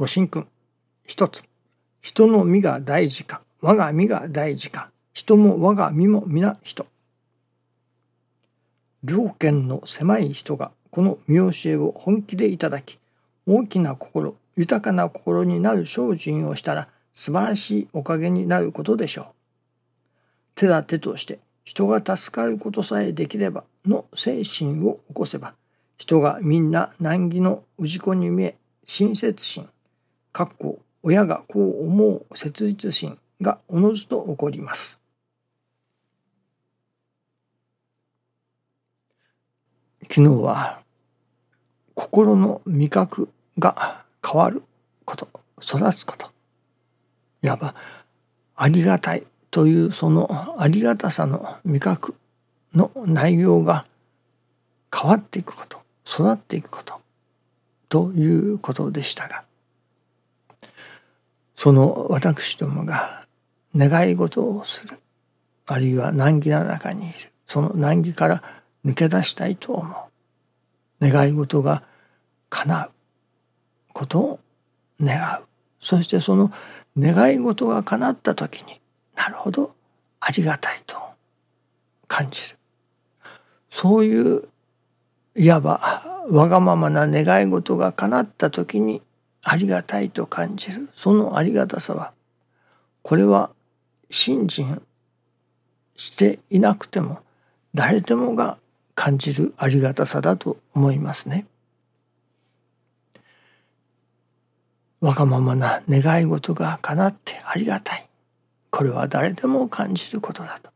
ご神君。一つ。人の身が大事か、我が身が大事か、人も我が身も皆人。両権の狭い人がこの見教えを本気でいただき、大きな心、豊かな心になる精進をしたら素晴らしいおかげになることでしょう。手立てとして人が助かることさえできればの精神を起こせば、人がみんな難儀の氏子に見え、親切心、かっこ親がこう思う切実心がおのずと起こります。昨日は心の味覚が変わること育つこといわばありがたいというそのありがたさの味覚の内容が変わっていくこと育っていくことということでしたがその私どもが願い事をする。あるいは難儀な中にいる。その難儀から抜け出したいと思う。願い事が叶うことを願う。そしてその願い事が叶った時になるほどありがたいと感じる。そういういわばわがままな願い事が叶った時にありがたいと感じるそのありがたさはこれは信心していなくても誰でもが感じるありがたさだと思いますね。わがままな願い事が叶ってありがたい。これは誰でも感じることだと。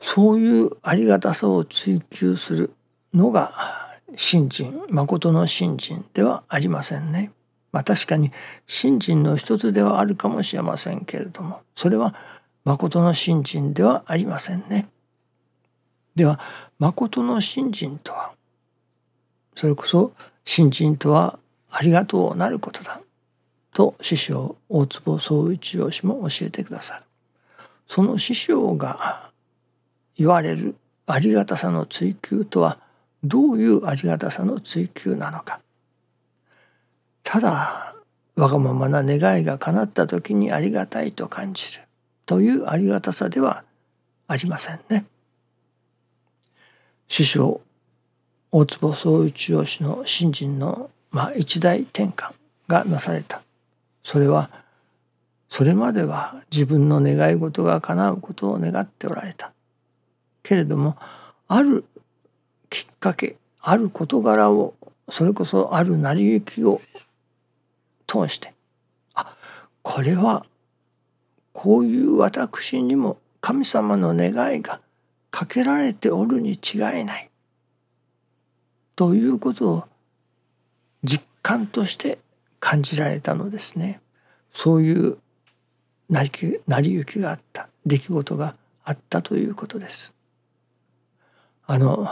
そういうありがたさを追求するのが信心、誠の信心ではありませんね。まあ確かに信心の一つではあるかもしれませんけれども、それは誠の信心ではありませんね。では、誠の信心とは、それこそ信心とはありがとうなることだ。と師匠大坪総一郎氏も教えてくださる。その師匠が言われるありがたさの追求とはどういうありがたさの追求なのか。ただわがままな願いが叶った時にありがたいと感じるというありがたさではありませんね。師匠大坪総一郎氏の信心のまあ、一大転換がなされたそれはそれまでは自分の願い事が叶うことを願っておられたけれどもあるきっかけある事柄をそれこそある成り行きを通してあこれはこういう私にも神様の願いがかけられておるに違いない。ということを実感として感じられたのですね。そういう成り成り行きがあった出来事があったということです。あの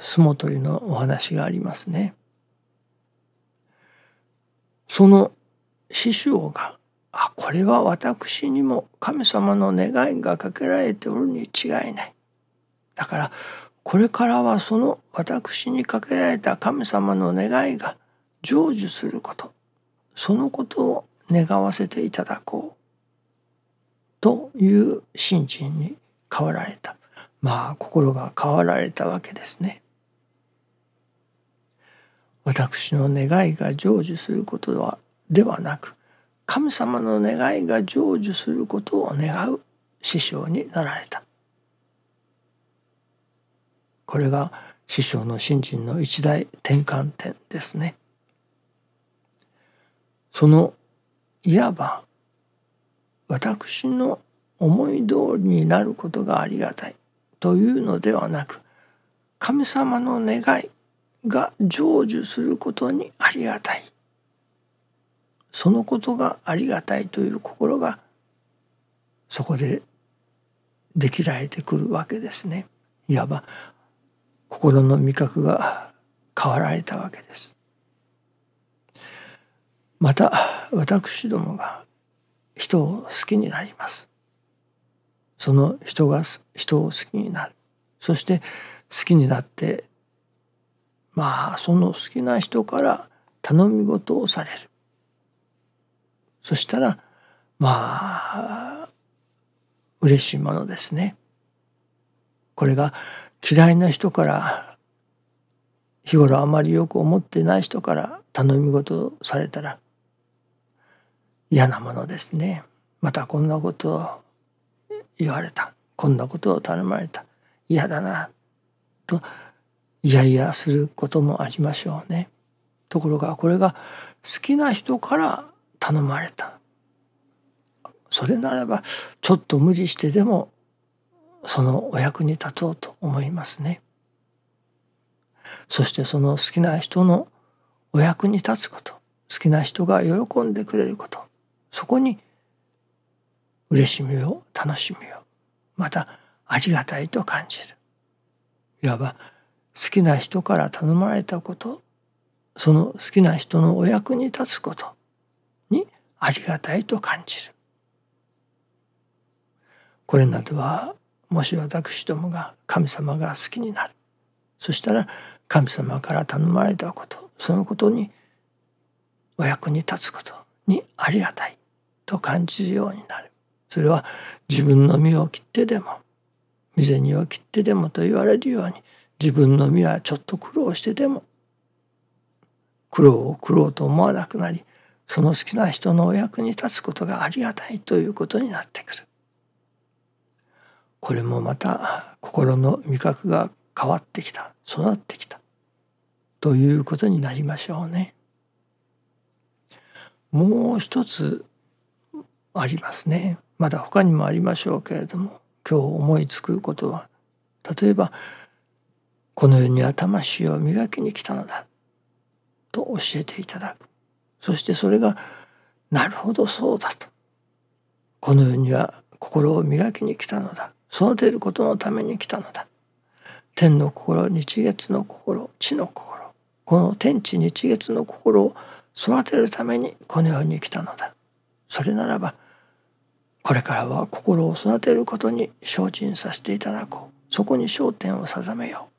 相撲取りのお話がありますね。その師匠があこれは私にも神様の願いがかけられておるに違いない。だからこれからはその私にかけられた神様の願いが成就することそのことを願わせていただこう。という信心に変わられた。まあ心が変わられたわけですね。私の願いが成就することはではなく神様の願いが成就することを願う師匠になられた。これが師匠の信心の一大転換点ですね。そのいわば私の思い通りになることがありがたいというのではなく神様の願いが成就することにありがたい。そのことがありがたいという心がそこでできられてくるわけですね。いわば心の味覚が変わられたわけです。また私どもが人を好きになります。その人が人を好きになるそして好きになってまあその好きな人から頼み事をされるそしたらまあ嬉しいものですね。これが嫌いな人から日頃あまりよく思ってない人から頼み事をされたら嫌なものですね。またこんなことを言われた。こんなことを頼まれた。嫌だな。と嫌々することもありましょうね。ところがこれが好きな人から頼まれた。それならばちょっと無理してでもそのお役に立とうと思いますね。そしてその好きな人のお役に立つこと。好きな人が喜んでくれること。そこに嬉しみを楽しみをまたありがたいと感じる。いわば好きな人から頼まれたことその好きな人のお役に立つことにありがたいと感じる。これなどはもし私どもが神様が好きになる。そしたら神様から頼まれたことそのことにお役に立つことにありがたいと感じるようになる。それは自分の身を切ってでも身銭を切ってでもと言われるように自分の身はちょっと苦労してでも苦労を苦労と思わなくなりその好きな人のお役に立つことがありがたいということになってくる。これもまた心の味覚が変わってきた育ってきたということになりましょうね。もう一つありますね。まだ他にもありましょうけれども今日思いつくことは例えばこの世には魂を磨きに来たのだと教えていただく。そしてそれがなるほどそうだと。この世には心を磨きに来たのだ育てることのために来たのだ。天の心日月の心地の心。この天地日月の心を育てるためにこの世に来たのだ。それならばこれからは心を育てることに精進させていただこう。そこに焦点を定めよう、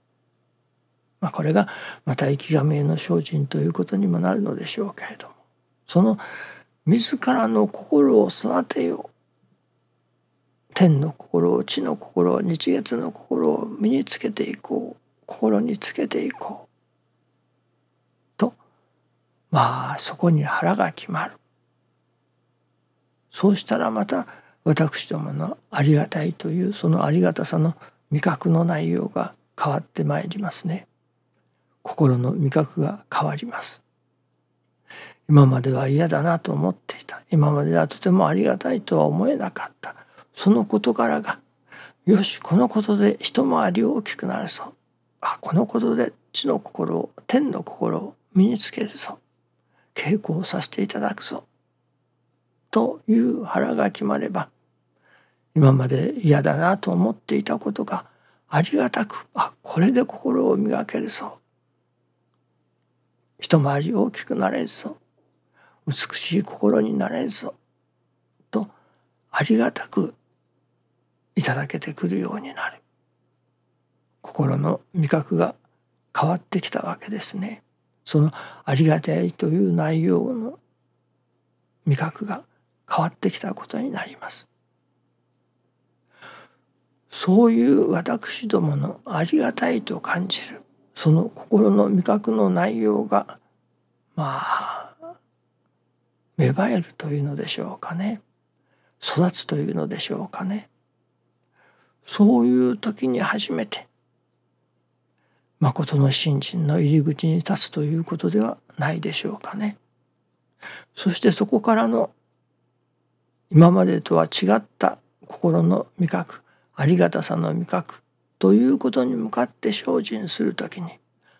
まあ、これがまた生きがめの精進ということにもなるのでしょうけれども。その自らの心を育てよう。天の心地の心日月の心を身につけていこう。心につけていこう。とまあそこに腹が決まる。そうしたらまた私どものありがたいというそのありがたさの味覚の内容が変わってまいりますね。心の味覚が変わります。今までは嫌だなと思っていた。今まではとてもありがたいとは思えなかった。その事柄がよしこのことで一回り大きくなるぞ。あこのことで地の心を天の心を身につけるぞ。稽古をさせていただくぞ。という腹が決まれば今まで嫌だなと思っていたことがありがたくあこれで心を磨けるぞ。一回り大きくなれるぞ。美しい心になれるぞ。とありがたくいただけてくるようになる。心の味覚が変わってきたわけですね。そのありがたいという内容の味覚が変わってきたことになります。そういう私どものありがたいと感じるその心の味覚の内容がまあ芽生えるというのでしょうかね。育つというのでしょうかね。そういう時に初めて誠の信心の入り口に立つということではないでしょうかね。そしてそこからの今までとは違った心の味覚ありがたさの味覚ということに向かって精進する時に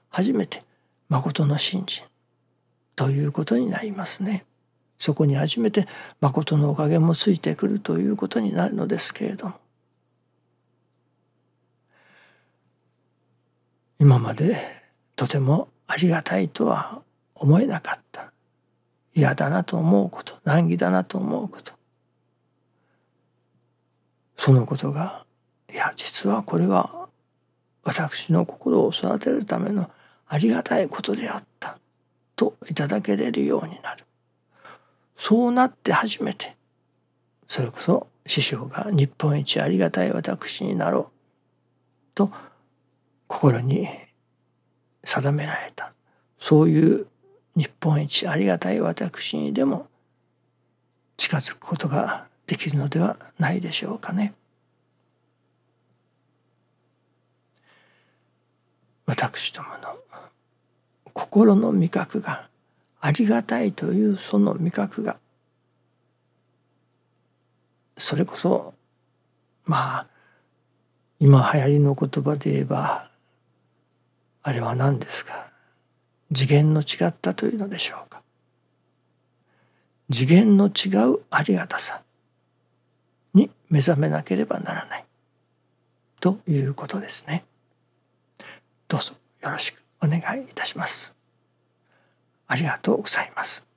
初めて誠の信心ということになりますね。そこに初めて誠のおかげもついてくるということになるのですけれども今までとてもありがたいとは思えなかった嫌だなと思うこと難儀だなと思うことそのことがいや実はこれは私の心を育てるためのありがたいことであったといただけれるようになる。そうなって初めてそれこそ師匠が日本一ありがたい私になろうと心に定められた。そういう日本一ありがたい私にでも近づくことができるのではないでしょうかね。私どもの心の味覚がありがたいというその味覚がそれこそまあ今流行りの言葉で言えばあれは何ですか？次元の違ったというのでしょうか？次元の違うありがたさ。に目覚めなければならないということですね。どうぞよろしくお願いいたします。ありがとうございます。